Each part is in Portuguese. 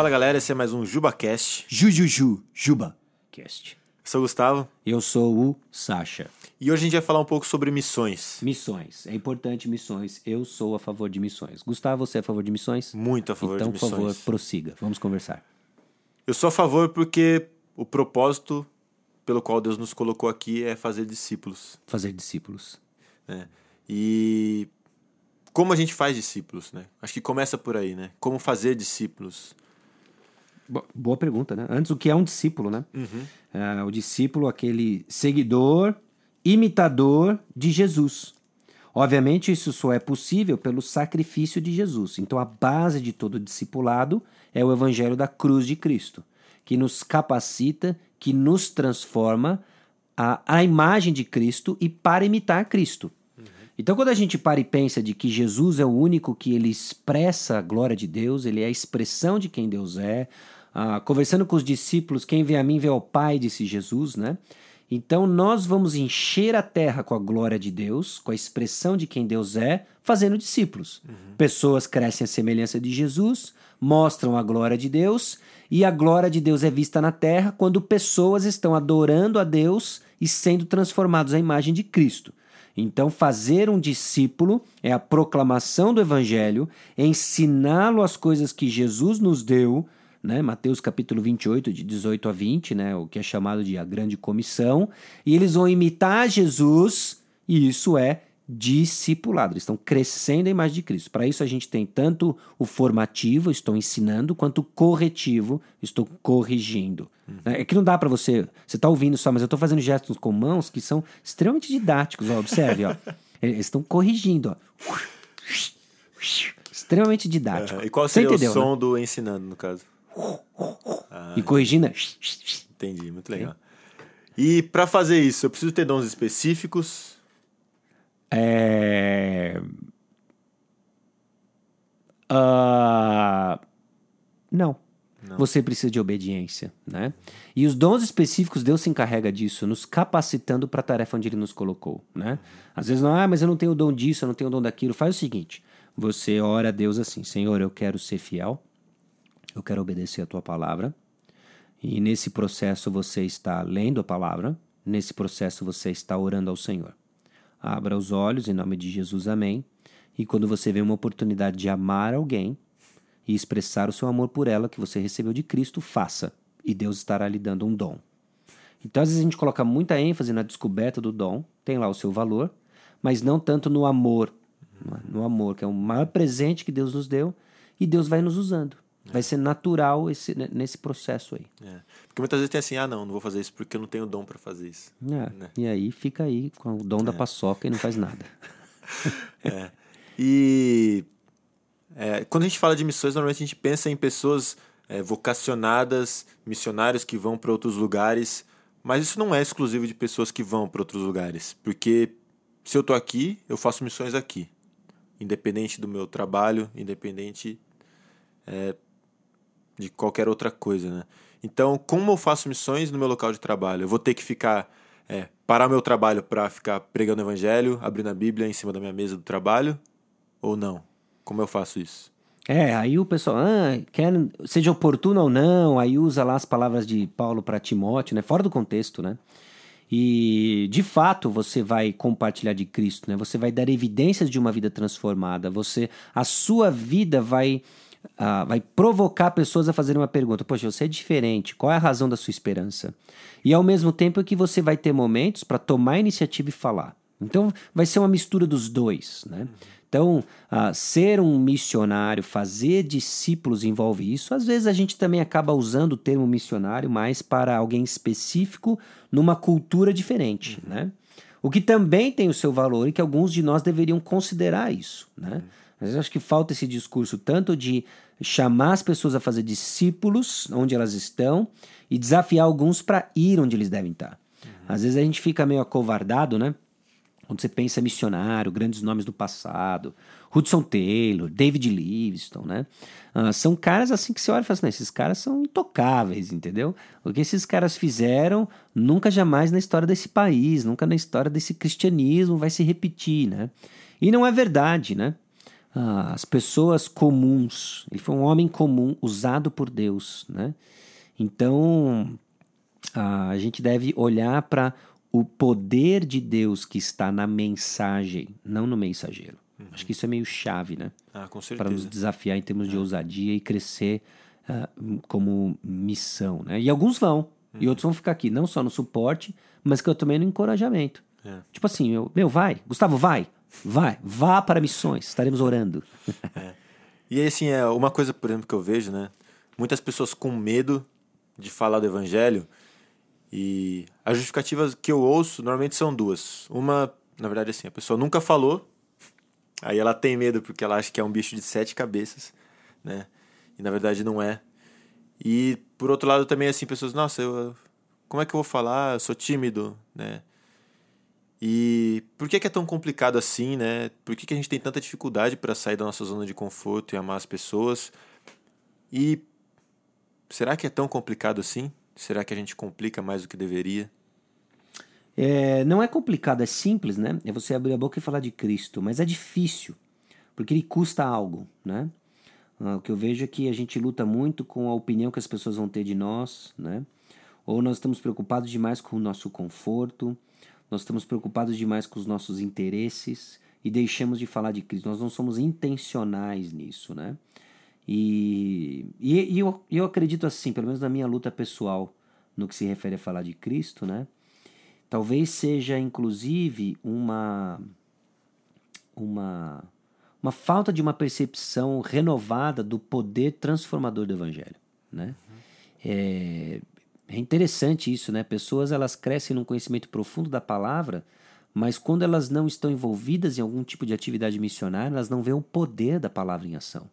Fala galera, esse é mais um JubaCast. Jujuju, Juba Cast. Eu sou o Gustavo Eu sou o Sasha. e hoje a gente vai falar um pouco sobre missões. Missões. É importante missões. Eu sou a favor de missões. Gustavo, você é a favor de missões? Muito a favor então, de por missões. favor, prossiga. Vamos conversar. Eu sou a favor porque o propósito pelo qual Deus nos colocou aqui é fazer discípulos. Fazer discípulos. né? E como a gente faz discípulos, né? Acho que começa por aí, né? Como fazer discípulos. Bo- Boa pergunta, né? Antes, o que é um discípulo, né? É, o discípulo, aquele seguidor, imitador de Jesus. Obviamente, isso só é possível pelo sacrifício de Jesus. Então, a base de todo discipulado é o evangelho da cruz de Cristo, que nos capacita, que nos transforma à, à imagem de Cristo e para imitar Cristo. Então, quando a gente para e pensa de que Jesus é o único que ele expressa a glória de Deus, ele é a expressão de quem Deus é. Ah, conversando com os discípulos, quem vê a mim vê ao Pai, disse Jesus, né? Então, nós vamos encher a terra com a glória de Deus, com a expressão de quem Deus é, fazendo discípulos. Pessoas crescem à semelhança de Jesus, mostram a glória de Deus, e a glória de Deus é vista na terra quando pessoas estão adorando a Deus e sendo transformados à imagem de Cristo. Então, fazer um discípulo é a proclamação do evangelho, ensiná-lo as coisas que Jesus nos deu, né? Mateus capítulo 28, de 18 a 20, né? o que é chamado de a grande comissão, e eles vão imitar Jesus, e isso é discipulado. Eles estão crescendo a imagem de Cristo. Para isso a gente tem tanto o formativo, estou ensinando, quanto o corretivo, estou corrigindo. É que não dá para você. Você está ouvindo só, mas eu estou fazendo gestos com mãos que são extremamente didáticos. Ó, observe, ó. Eles estão corrigindo, ó. Extremamente didático. É, e qual seria entendeu, o som né? do ensinando, no caso? E corrigindo. é Entendi, muito legal. E para fazer isso, eu preciso ter dons específicos. É... Ah, Não. Você precisa de obediência, né? E os dons específicos, Deus se encarrega disso, nos capacitando para a tarefa onde Ele nos colocou, né? Às vezes, não, ah, mas eu não tenho o dom disso, eu não tenho o dom daquilo. Faz o seguinte, você ora a Deus assim, Senhor, eu quero ser fiel, eu quero obedecer a Tua palavra, e nesse processo você está lendo a palavra, nesse processo você está orando ao Senhor. Abra os olhos em nome de Jesus, amém. E quando você vê uma oportunidade de amar alguém e expressar o seu amor por ela que você recebeu de Cristo, faça. E Deus estará lhe dando um dom. Então, às vezes a gente coloca muita ênfase na descoberta do dom, tem lá o seu valor, mas não tanto no amor. No amor, que é o maior presente que Deus nos deu, e Deus vai nos usando. Vai ser natural esse, nesse processo aí. É. Porque muitas vezes tem assim, ah não, não vou fazer isso porque eu não tenho dom para fazer isso. É, Né? E aí fica aí com o dom da paçoca e não faz nada. É. E é, quando a gente fala de missões, normalmente a gente pensa em pessoas é, vocacionadas, missionários que vão para outros lugares, mas isso não é exclusivo de pessoas que vão para outros lugares, porque se eu tô aqui, eu faço missões aqui, independente do meu trabalho, independente é, de qualquer outra coisa, né? Então, como eu faço missões no meu local de trabalho? Eu vou ter que ficar é, parar meu trabalho para ficar pregando o evangelho, abrindo a Bíblia em cima da minha mesa do trabalho? Ou não? Como eu faço isso? É, aí o pessoal, ah, quer, seja oportuno ou não, aí usa lá as palavras de Paulo para Timóteo, né? Fora do contexto, né? E de fato você vai compartilhar de Cristo, né? Você vai dar evidências de uma vida transformada. Você, a sua vida vai ah, vai provocar pessoas a fazerem uma pergunta. Poxa, você é diferente. Qual é a razão da sua esperança? E ao mesmo tempo que você vai ter momentos para tomar a iniciativa e falar. Então vai ser uma mistura dos dois, né? Então, ah, ser um missionário, fazer discípulos envolve isso. Às vezes a gente também acaba usando o termo missionário mais para alguém específico numa cultura diferente, né? O que também tem o seu valor e que alguns de nós deveriam considerar isso, né? Às vezes eu acho que falta esse discurso tanto de chamar as pessoas a fazer discípulos onde elas estão e desafiar alguns para ir onde eles devem estar. Às vezes a gente fica meio acovardado, né? Quando você pensa missionário, grandes nomes do passado, Hudson Taylor, David Livingstone, né? Ah, são caras assim que você olha e fala assim, "Não, esses caras são intocáveis, entendeu? O que esses caras fizeram nunca jamais na história desse país, nunca na história desse cristianismo vai se repetir, né? E não é verdade, né? Ah, as pessoas comuns. Ele foi um homem comum, usado por Deus, né? Então, ah, a gente deve olhar para o poder de Deus que está na mensagem, não no mensageiro. Uhum. Acho que isso é meio chave, né? Ah, com certeza. Para nos desafiar em termos de é. ousadia e crescer uh, como missão, né? E alguns vão, uhum. e outros vão ficar aqui, não só no suporte, mas que eu também no encorajamento. É. Tipo assim, meu, meu, vai, Gustavo, vai, vai, vá para missões, estaremos orando. É. E assim, é uma coisa, por exemplo, que eu vejo, né? Muitas pessoas com medo de falar do evangelho e as justificativas que eu ouço normalmente são duas. Uma, na verdade, assim, a pessoa nunca falou, aí ela tem medo porque ela acha que é um bicho de sete cabeças, né? E na verdade não é. E por outro lado também, assim, pessoas, nossa, eu, como é que eu vou falar? Eu sou tímido, né? E por que, é tão complicado assim, né? Por que, que a gente tem tanta dificuldade para sair da nossa zona de conforto e amar as pessoas? E será que é tão complicado assim? Será que a gente complica mais do que deveria? É, não é complicado, é simples, né? É você abrir a boca e falar de Cristo, mas é difícil, porque ele custa algo, né? Ah, o que eu vejo é que a gente luta muito com a opinião que as pessoas vão ter de nós, né? Ou nós estamos preocupados demais com o nosso conforto, nós estamos preocupados demais com os nossos interesses e deixamos de falar de Cristo. Nós não somos intencionais nisso, né? E, e, e eu, eu acredito assim, pelo menos na minha luta pessoal, no que se refere a falar de Cristo, né? Talvez seja inclusive uma uma uma falta de uma percepção renovada do poder transformador do evangelho, né? Uhum. É, é interessante isso, né? Pessoas elas crescem num conhecimento profundo da palavra, mas quando elas não estão envolvidas em algum tipo de atividade missionária, elas não veem o poder da palavra em ação.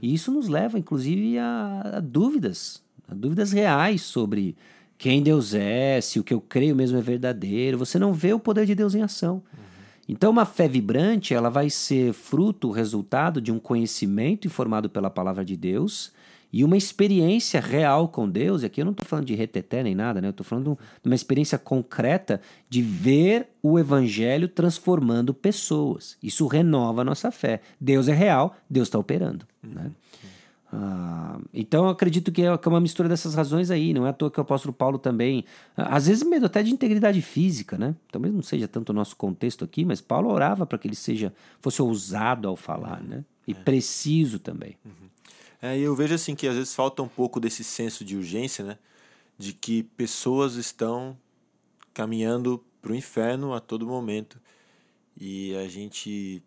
E isso nos leva, inclusive, a, a dúvidas, a dúvidas reais sobre quem Deus é, se o que eu creio mesmo é verdadeiro. Você não vê o poder de Deus em ação. Uhum. Então, uma fé vibrante, ela vai ser fruto, resultado de um conhecimento informado pela palavra de Deus e uma experiência real com Deus, e aqui eu não estou falando de reteté nem nada, né? eu estou falando de uma experiência concreta de ver o Evangelho transformando pessoas. Isso renova a nossa fé. Deus é real, Deus está operando. Uhum. Né? Ah, então eu acredito que é, que é uma mistura dessas razões aí, não é à toa que o apóstolo Paulo também, às vezes medo até de integridade física, né? Talvez não seja tanto o nosso contexto aqui, mas Paulo orava para que ele seja fosse ousado ao falar, né? E é. preciso também. Uhum. É, eu vejo assim que às vezes falta um pouco desse senso de urgência, né? De que pessoas estão caminhando para o inferno a todo momento e a gente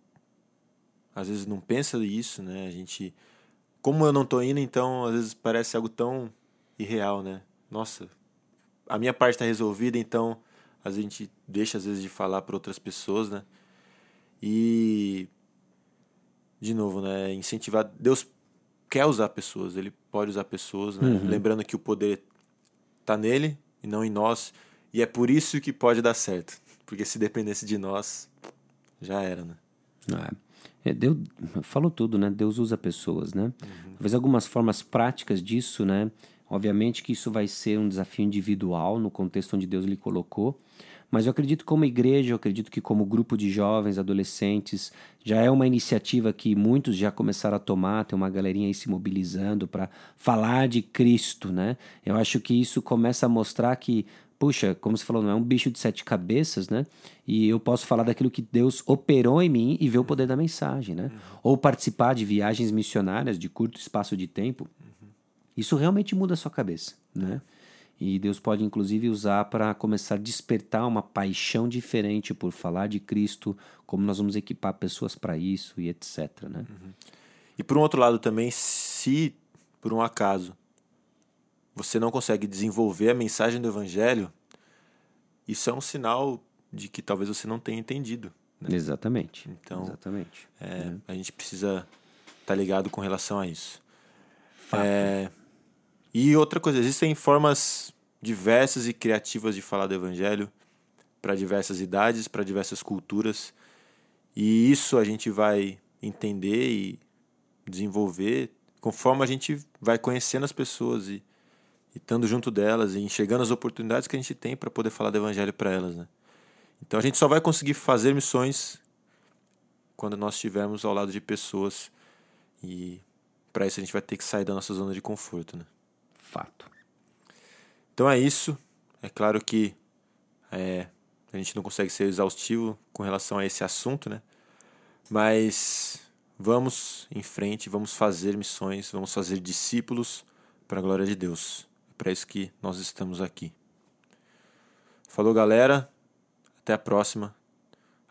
às vezes não pensa isso, né? A gente como eu não tô indo, então às vezes parece algo tão irreal, né? Nossa, a minha parte está resolvida, então a gente deixa às vezes de falar para outras pessoas, né? E de novo, né, incentivar Deus quer usar pessoas, ele pode usar pessoas, né? uhum. lembrando que o poder está nele e não em nós, e é por isso que pode dar certo, porque se dependesse de nós, já era, né? É. é Deus falou tudo, né? Deus usa pessoas, né? Uhum. Talvez algumas formas práticas disso, né? Obviamente que isso vai ser um desafio individual no contexto onde Deus lhe colocou, mas eu acredito que como igreja, eu acredito que como grupo de jovens, adolescentes, já é uma iniciativa que muitos já começaram a tomar, tem uma galerinha aí se mobilizando para falar de Cristo, né? Eu acho que isso começa a mostrar que puxa, como você falou, não é um bicho de sete cabeças, né? E eu posso falar daquilo que Deus operou em mim e ver o poder da mensagem, né? Uhum. Ou participar de viagens missionárias de curto espaço de tempo. Uhum. Isso realmente muda a sua cabeça, né? E Deus pode inclusive usar para começar a despertar uma paixão diferente por falar de Cristo, como nós vamos equipar pessoas para isso e etc. Né? Uhum. E por um outro lado também, se por um acaso você não consegue desenvolver a mensagem do Evangelho, isso é um sinal de que talvez você não tenha entendido. Né? Exatamente. Então, Exatamente. É, é. a gente precisa estar tá ligado com relação a isso. Fato. É, e outra coisa, existem formas diversas e criativas de falar do evangelho para diversas idades, para diversas culturas. E isso a gente vai entender e desenvolver conforme a gente vai conhecendo as pessoas e, estando junto delas e enxergando as oportunidades que a gente tem para poder falar do evangelho para elas, né? Então a gente só vai conseguir fazer missões quando nós estivermos ao lado de pessoas. E para isso a gente vai ter que sair da nossa zona de conforto, né? Fato. Então é isso. É claro que é, a gente não consegue ser exaustivo com relação a esse assunto, né? Mas vamos em frente, vamos fazer missões, vamos fazer discípulos para a glória de Deus. É para isso que nós estamos aqui. Falou, galera. Até a próxima.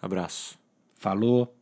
Abraço. Falou.